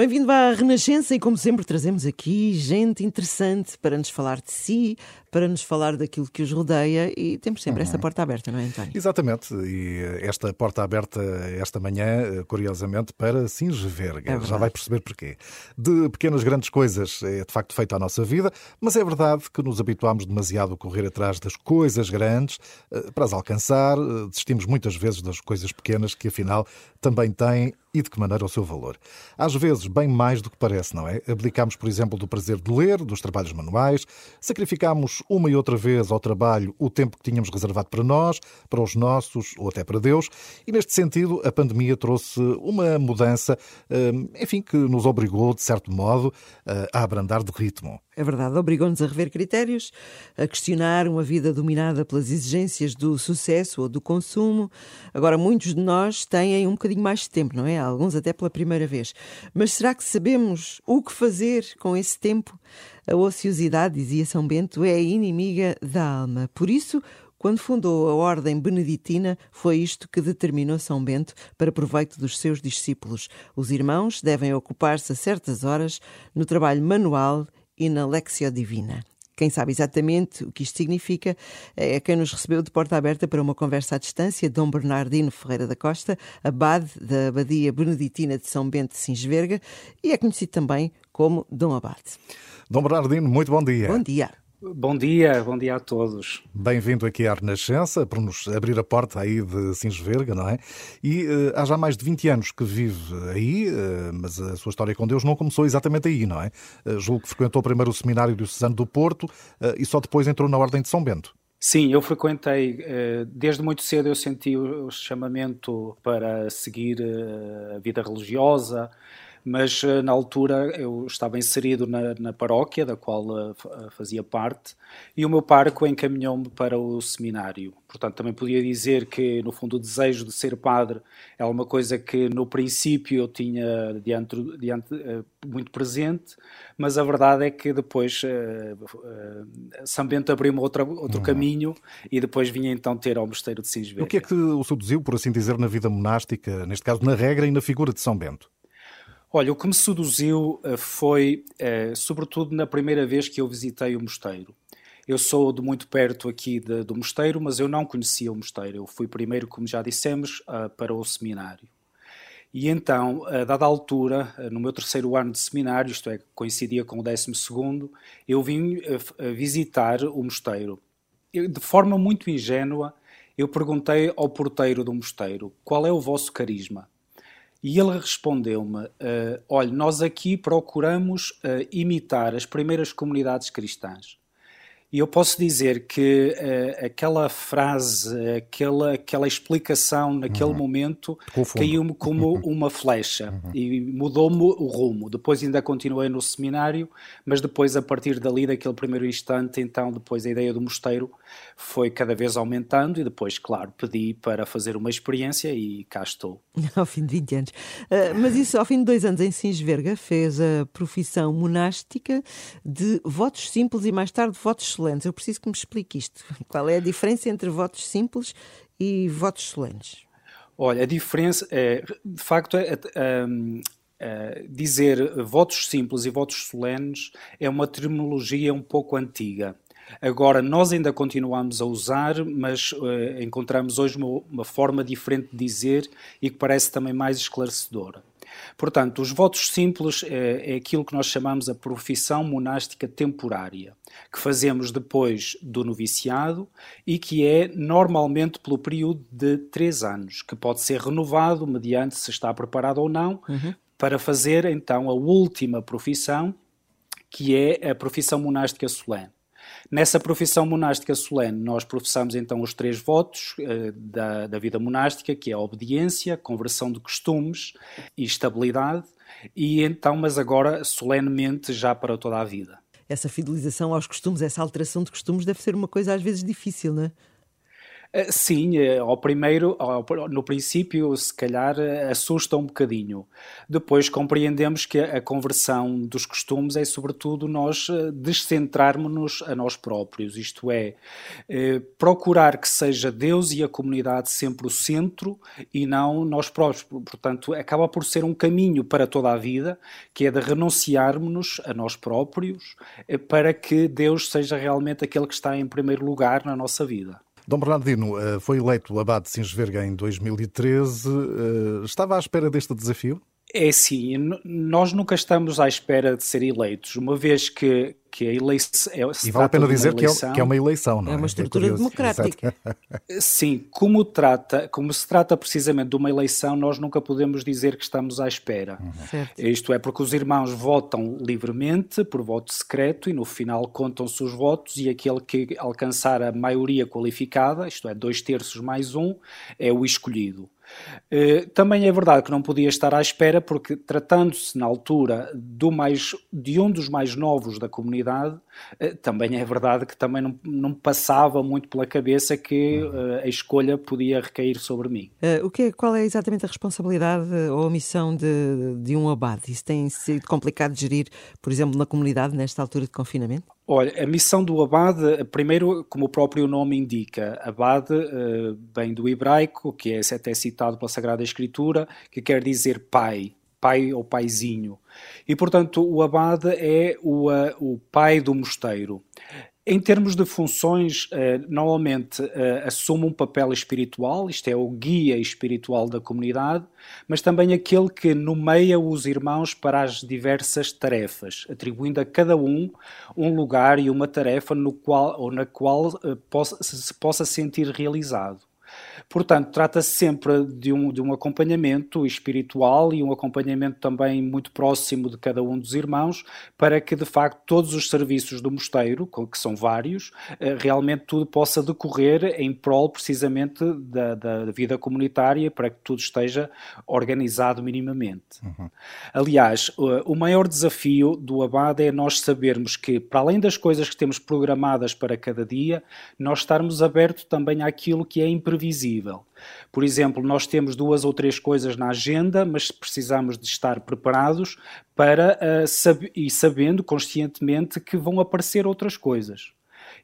Bem-vindo à Renascença e, como sempre, trazemos aqui gente interessante para nos falar de si, para nos falar daquilo que os rodeia e temos sempre uhum. esta porta aberta, não é, António? Exatamente, e esta porta aberta esta manhã, curiosamente, para Singeverga. É Já vai perceber porquê. De pequenas grandes coisas é de facto feita a nossa vida, mas é verdade que nos habituámos demasiado a correr atrás das coisas grandes eh, para as alcançar, eh, desistimos muitas vezes das coisas pequenas que afinal também têm e de que maneira o seu valor. Às vezes, bem mais do que parece, não é? Abdicamos, por exemplo, do prazer de ler, dos trabalhos manuais, sacrificamos uma e outra vez ao trabalho o tempo que tínhamos reservado para nós, para os nossos ou até para Deus, e neste sentido a pandemia trouxe uma mudança, eh, enfim, que nos obrigou, de certo modo, a abrandar de ritmo. É verdade, obrigou-nos a rever critérios, a questionar uma vida dominada pelas exigências do sucesso ou do consumo. Agora, muitos de nós têm um bocadinho mais de tempo, não é? Alguns até pela primeira vez. Mas será que sabemos o que fazer com esse tempo? A ociosidade, dizia São Bento, é inimiga da alma. Por isso, quando fundou a Ordem Beneditina, foi isto que determinou São Bento para proveito dos seus discípulos. Os irmãos devem ocupar-se a certas horas no trabalho manual e na Lexio Divina. Quem sabe exatamente o que isto significa é quem nos recebeu de porta aberta para uma conversa à distância, Dom Bernardino Ferreira da Costa, abade da Abadia Beneditina de São Bento de Sinsverga e é conhecido também como Dom Abade. Dom Bernardino, muito bom dia. Bom dia. Bom dia, bom dia a todos. Bem-vindo aqui à Renascença, por nos abrir a porta aí de Sinsverga, não é? E uh, há já mais de 20 anos que vive aí, uh, mas a sua história com Deus não começou exatamente aí, não é? Uh, julgo que frequentou primeiro o Seminário Diocesano do Porto e só depois entrou na Ordem de São Bento. Sim, eu frequentei, desde muito cedo eu senti o chamamento para seguir a vida religiosa, mas eh, na altura eu estava inserido na, na paróquia, da qual uh, fazia parte, e o meu parco encaminhou-me para o seminário. Portanto, também podia dizer que, no fundo, o desejo de ser padre é uma coisa que, no princípio, eu tinha diante, diante, uh, muito presente, mas a verdade é que depois uh, São Bento abriu-me outro uhum. caminho e depois vinha então ter ao mosteiro de Sinsvega. O que é que o seduziu, por assim dizer, na vida monástica, neste caso na regra e na figura de São Bento? Olha, o que me seduziu eh, foi, eh, sobretudo, na primeira vez que eu visitei o mosteiro. Eu sou de muito perto aqui de, do mosteiro, mas eu não conhecia o mosteiro. Eu fui primeiro, como já dissemos, para o seminário. E então, a dada altura, no meu terceiro ano de seminário, isto é, coincidia com o décimo segundo, eu vim visitar o mosteiro. Eu, de forma muito ingênua, eu perguntei ao porteiro do mosteiro qual é o vosso carisma. E ele respondeu-me: uh, Olha, nós aqui procuramos uh, imitar as primeiras comunidades cristãs. E eu posso dizer que uh, aquela frase, aquela, aquela explicação naquele uhum. momento caiu-me como uma flecha uhum. e mudou-me o rumo. Depois ainda continuei no seminário, mas depois, a partir dali, daquele primeiro instante, então, depois a ideia do mosteiro foi cada vez aumentando e depois, claro, pedi para fazer uma experiência e cá estou. ao fim de 20 anos. Uh, mas isso, ao fim de dois anos em Sinsverga, fez a profissão monástica de votos simples e mais tarde votos solenes. Eu preciso que me explique isto. Qual é a diferença entre votos simples e votos solenes? Olha, a diferença é, de facto, é, é, é, dizer votos simples e votos solenes é uma terminologia um pouco antiga. Agora, nós ainda continuamos a usar, mas uh, encontramos hoje uma, uma, forma diferente de dizer e que parece também mais esclarecedora. Portanto, os votos simples é, é aquilo que nós chamamos a profissão monástica temporária, que fazemos depois do noviciado e que é normalmente pelo período de três anos, que pode ser renovado mediante se está preparado ou não, uhum. para fazer então a última profissão, que é a profissão monástica solene. Nessa profissão monástica solene, nós professamos então os três votos uh, da, da vida monástica, que é a obediência, conversão de costumes e estabilidade, e então, mas agora solenemente já para toda a vida. Essa fidelização aos costumes, essa alteração de costumes deve ser uma coisa às vezes difícil, não é? Eh, sim, eh, ao primeiro, no princípio, se calhar eh, assusta um bocadinho. Depois compreendemos que a conversão dos costumes é, sobretudo, nós descentrarmos-nos a nós próprios, isto é, procurar que seja Deus e a comunidade sempre o centro e não nós próprios. Portanto, acaba por ser um caminho para toda a vida, que é de renunciarmos a nós próprios para que Deus seja realmente aquele que está em primeiro lugar na nossa vida. Dom Bernardino eh, foi eleito abade de Sinsverga em 2013. Eh, estava à espera deste desafio? É sim, nós nunca estamos à espera de ser eleitos, uma vez que, que a eleição. É, e vale a pena dizer eleição, que, é, que, é, uma eleição, não é? É uma estrutura é democrática. Sim, como, trata, como se trata precisamente de uma eleição, nós nunca podemos dizer que estamos à espera. Uhum. Isto é, porque os irmãos votam livremente, por voto secreto, e no final contam-se os votos, e aquele que alcançar a maioria qualificada, isto é, dois terços mais um, é o escolhido. Eh, também é verdade que não podia estar à espera, porque tratando-se na altura do mais, de um dos mais novos da comunidade, também é verdade que também não, não passava muito pela cabeça que uh, a escolha podia recair sobre mim. Uh, o que é, qual é exatamente a responsabilidade ou a missão de, de um abade? Isso tem sido complicado de gerir, por exemplo, na comunidade nesta altura de confinamento? Olha, a missão do abade, primeiro, como o próprio nome indica, abade uh, vem do hebraico, que é até citado pela Sagrada Escritura, que quer dizer pai, pai ou paizinho. E, portanto, o abade é o, uh, o pai do mosteiro. Em termos de funções, uh, normalmente uh, assume um papel espiritual, isto é, o guia espiritual da comunidade, mas também aquele que nomeia os irmãos para as diversas tarefas, atribuindo a cada um um lugar e uma tarefa no qual, ou na qual se possa sentir realizado. Portanto, trata-se sempre de um, de um acompanhamento espiritual e um acompanhamento também muito próximo de cada um dos irmãos, para que de facto todos os serviços do mosteiro, que são vários, eh, realmente tudo possa decorrer em prol precisamente da, da vida comunitária, para que tudo esteja organizado minimamente. Uhum. Aliás, o maior desafio do abade é nós sabermos que, para além das coisas que temos programadas para cada dia, nós estarmos abertos também àquilo que é imprevisível por exemplo, nós temos duas ou três coisas na agenda, mas precisamos de estar preparados para uh, sab e sabendo conscientemente que vão aparecer outras coisas.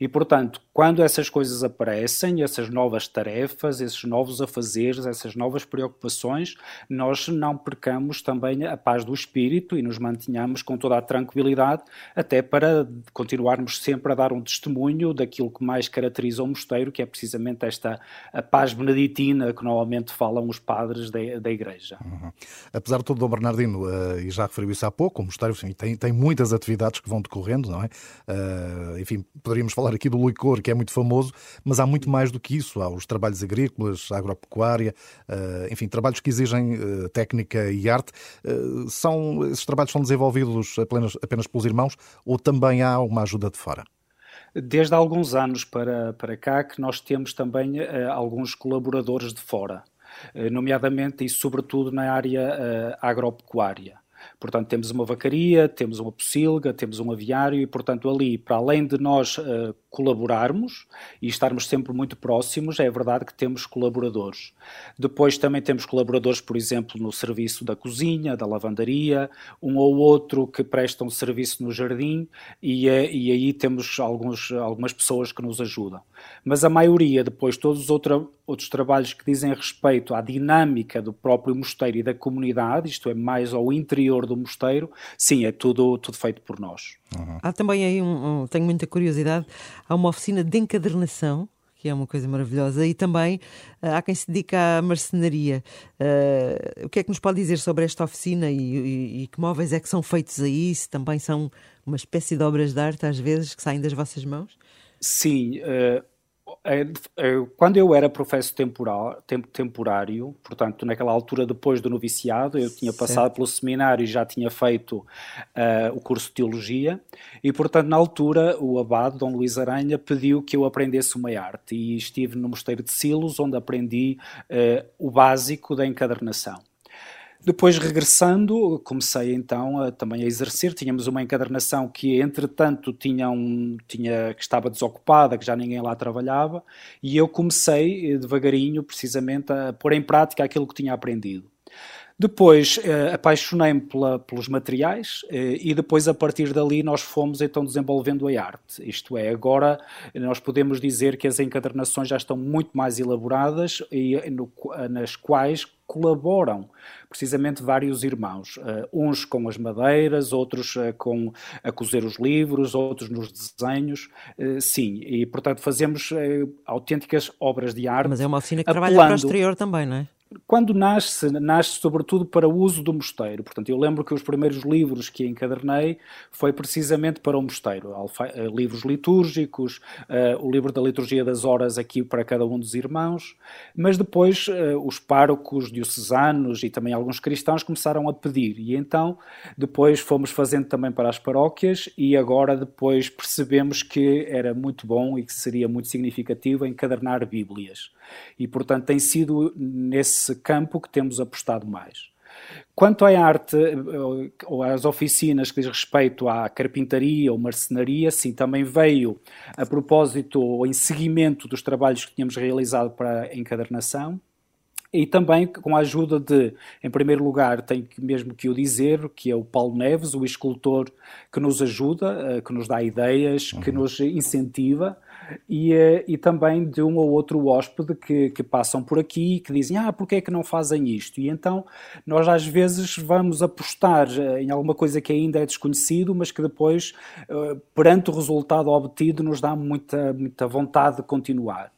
E, portanto, quando essas coisas aparecem, essas novas tarefas, esses novos afazeres, essas novas preocupações, nós não percamos também a paz do espírito e nos mantenhamos com toda a tranquilidade, até para continuarmos sempre a dar um testemunho daquilo que mais caracteriza o mosteiro, que é precisamente esta paz beneditina que normalmente falam os padres da, da Igreja. Uhum. Apesar de tudo, Dom Bernardino, uh, e já referiu isso há pouco, o mosteiro enfim, tem, tem muitas atividades que vão decorrendo, não é? Uh, enfim, poderíamos falar aqui do licor, que é muito famoso, mas há muito mais do que isso. Há os trabalhos agrícolas, agropecuária, eh, enfim, trabalhos que exigem eh, técnica e arte. Eh, são, esses trabalhos são desenvolvidos apenas, apenas pelos irmãos ou também há uma ajuda de fora? Desde há alguns anos para, para cá que nós temos também uh, alguns colaboradores de fora, uh, nomeadamente e sobretudo na área uh, agropecuária. Portanto, temos uma vacaria, temos uma pocilga, temos um aviário e, portanto, ali, para além de nós uh, colaborarmos e estarmos sempre muito próximos, é verdade que temos colaboradores. Depois também temos colaboradores, por exemplo, no serviço da cozinha, da lavandaria, um ou outro que prestam serviço no jardim e, é, e aí temos alguns, algumas pessoas que nos ajudam. Mas a maioria, depois, todos os outros outros trabalhos que dizem respeito à dinâmica do próprio mosteiro e da comunidade, isto é, mais ao interior do mosteiro, sim, é tudo, tudo feito por nós. Uhum. Há também aí, um, um, tenho muita curiosidade, há uma oficina de encadernação que é uma coisa maravilhosa, e também uh, há quem se dedica à marcenaria. Uh, o que é que nos pode dizer sobre esta oficina e, e, e, que móveis é que são feitos aí? Se também são uma espécie de obras de arte, às vezes, que saem das vossas mãos? Sim, uh, quando eu era professor temporal, temporário, portanto, naquela altura depois do noviciado, eu tinha passado certo. pelo seminário e já tinha feito uh, o curso de teologia, e portanto, na altura, o abade, Dom Luís Aranha, pediu que eu aprendesse uma arte, e estive no Mosteiro de Silos, onde aprendi uh, o básico da encadernação. Depois, regressando, comecei então a, também a exercer. Tínhamos uma encadernação que, entretanto, tinha um, tinha, que estava desocupada, que já ninguém lá trabalhava, e eu comecei eh, devagarinho, precisamente, a pôr em prática aquilo que tinha aprendido. Depois eh, apaixonei-me pelos materiais eh, e depois a partir dali nós fomos então desenvolvendo a arte. Isto é, agora nós podemos dizer que as encadernações já estão muito mais elaboradas e no, nas quais colaboram precisamente vários irmãos, uh, uns com as madeiras, outros uh, com a cozer os livros, outros nos desenhos, uh, sim, e portanto fazemos autênticas obras de arte. Mas é uma oficina que apelando... trabalha para o exterior também, não é? Quando nasce, nasce sobretudo para o uso do mosteiro. Portanto, eu lembro que os primeiros livros que encadernei foi precisamente para o mosteiro. Eh, livros litúrgicos, uh, o livro da liturgia das horas aqui para cada um dos irmãos, mas depois uh, os párocos diocesanos e também alguns cristãos começaram a pedir. E então, depois fomos fazendo também para as paróquias e agora depois percebemos que era muito bom e que seria muito significativo encadernar Bíblias e, portanto, tem sido nesse campo que temos apostado mais. Quanto à arte ou às oficinas que diz respeito à carpintaria ou marcenaria, sim, também veio a propósito ou em seguimento dos trabalhos que tínhamos realizado para a encadernação e também com a ajuda de, em primeiro lugar, tenho mesmo que o dizer, que é o Paulo Neves, o escultor que nos ajuda, eh, que nos dá ideias, uhum. que nos incentiva e, eh, e também de um ou outro hóspede que, que passam por aqui e que dizem, ah, porquê é que não fazem isto? E então nós às vezes vamos apostar eh, em alguma coisa que ainda é desconhecido, mas que depois, eh, perante o resultado obtido, nos dá muita, muita vontade de continuar.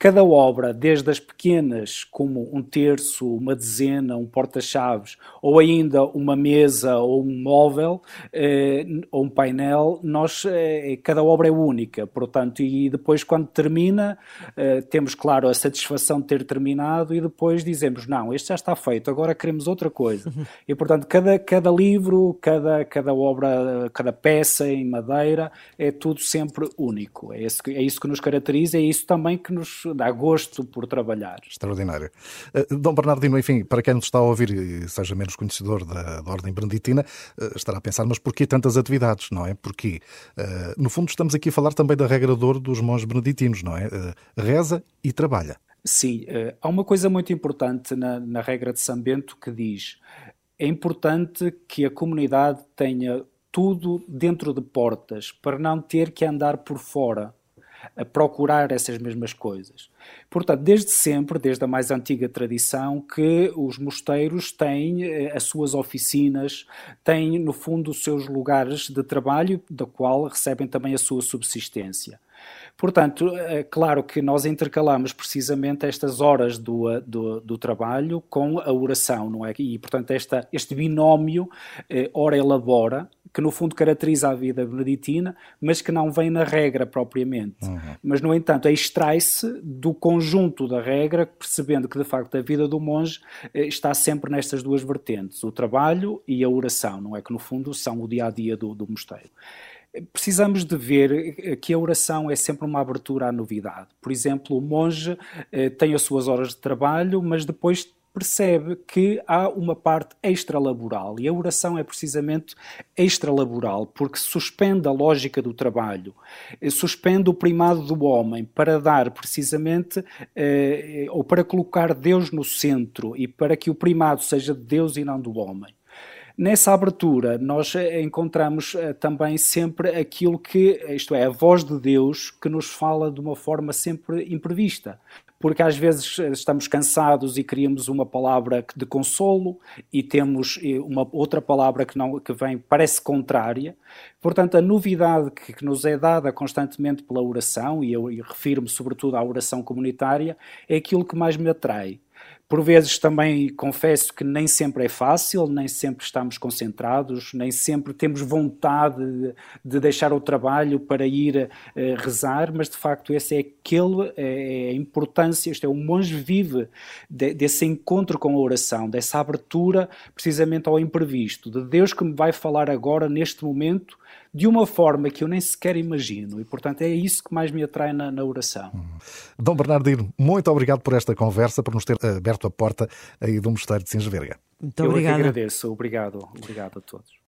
Cada obra, desde as pequenas, como um terço, uma dezena, um porta-chaves, ou ainda uma mesa ou um móvel, eh, ou um painel, nós, eh, cada obra é única, portanto, e depois quando termina, eh, temos, claro, a satisfação de ter terminado e depois dizemos, não, este já está feito, agora queremos outra coisa. E, portanto, cada, cada livro, cada, cada obra, cada peça em madeira, é tudo sempre único. É isso, é isso que nos caracteriza, é isso também que nos dá gosto por trabalhar. Extraordinário. Uh, Dom Bernardino, enfim, para quem nos está a ouvir e seja menos conhecedor da, da Ordem Beneditina, uh, estará a pensar, mas porquê tantas atividades, não é? Porque, uh, no fundo, estamos aqui a falar também da regra de ouro dos monges beneditinos, não é? reza e trabalha. Sim, há uma coisa muito importante na, na regra de São Bento que diz é importante que a comunidade tenha tudo dentro de portas para não ter que andar por fora a procurar essas mesmas coisas. Portanto, desde sempre, desde a mais antiga tradição, que os mosteiros têm eh, as suas oficinas, têm, no fundo, os seus lugares de trabalho, da qual recebem também a sua subsistência. Portanto, é claro que nós intercalamos precisamente estas horas do, do, do, trabalho com a oração, não é? E, portanto, esta, este binómio, eh, ora-elabora, que no fundo caracteriza a vida beneditina, mas que não vem na regra propriamente. Uhum. Mas, no entanto, extrai-se do conjunto da regra, percebendo que, de facto, a vida do monge eh, está sempre nestas duas vertentes, o trabalho e a oração, não é? Que, no fundo, são o dia-a-dia -dia do, do mosteiro precisamos de ver que a oração é sempre uma abertura à novidade. Por exemplo, o monge eh, tem as suas horas de trabalho, mas depois percebe que há uma parte extralaboral e a oração é precisamente extralaboral porque suspende a lógica do trabalho, eh, suspende o primado do homem para dar precisamente eh, ou para colocar Deus no centro e para que o primado seja de Deus e não do homem. Nessa abertura, nós eh, encontramos eh, também sempre aquilo que, isto é, a voz de Deus que nos fala de uma forma sempre imprevista. Porque às vezes eh, estamos cansados e queríamos uma palavra de consolo e temos uma outra palavra que, não, que vem, parece contrária. Portanto, a novidade que, que nos é dada constantemente pela oração, e eu, eu refiro-me sobretudo à oração comunitária, é aquilo que mais me atrai por vezes também confesso que nem sempre é fácil, nem sempre estamos concentrados, nem sempre temos vontade de, deixar o trabalho para ir uh, rezar, mas de facto esse é aquele, é, é a importância, este é o monge vive de, desse encontro com a oração, dessa abertura precisamente ao imprevisto, de Deus que me vai falar agora, neste momento, de uma forma que eu nem sequer imagino. E, portanto, é isso que mais me atrai na, na oração. Dom Bernardino, muito obrigado por esta conversa, por nos ter aberto a porta aí do Mosteiro de Sinsverga. Muito obrigado. Eu que agradeço. Obrigado. Obrigado a todos.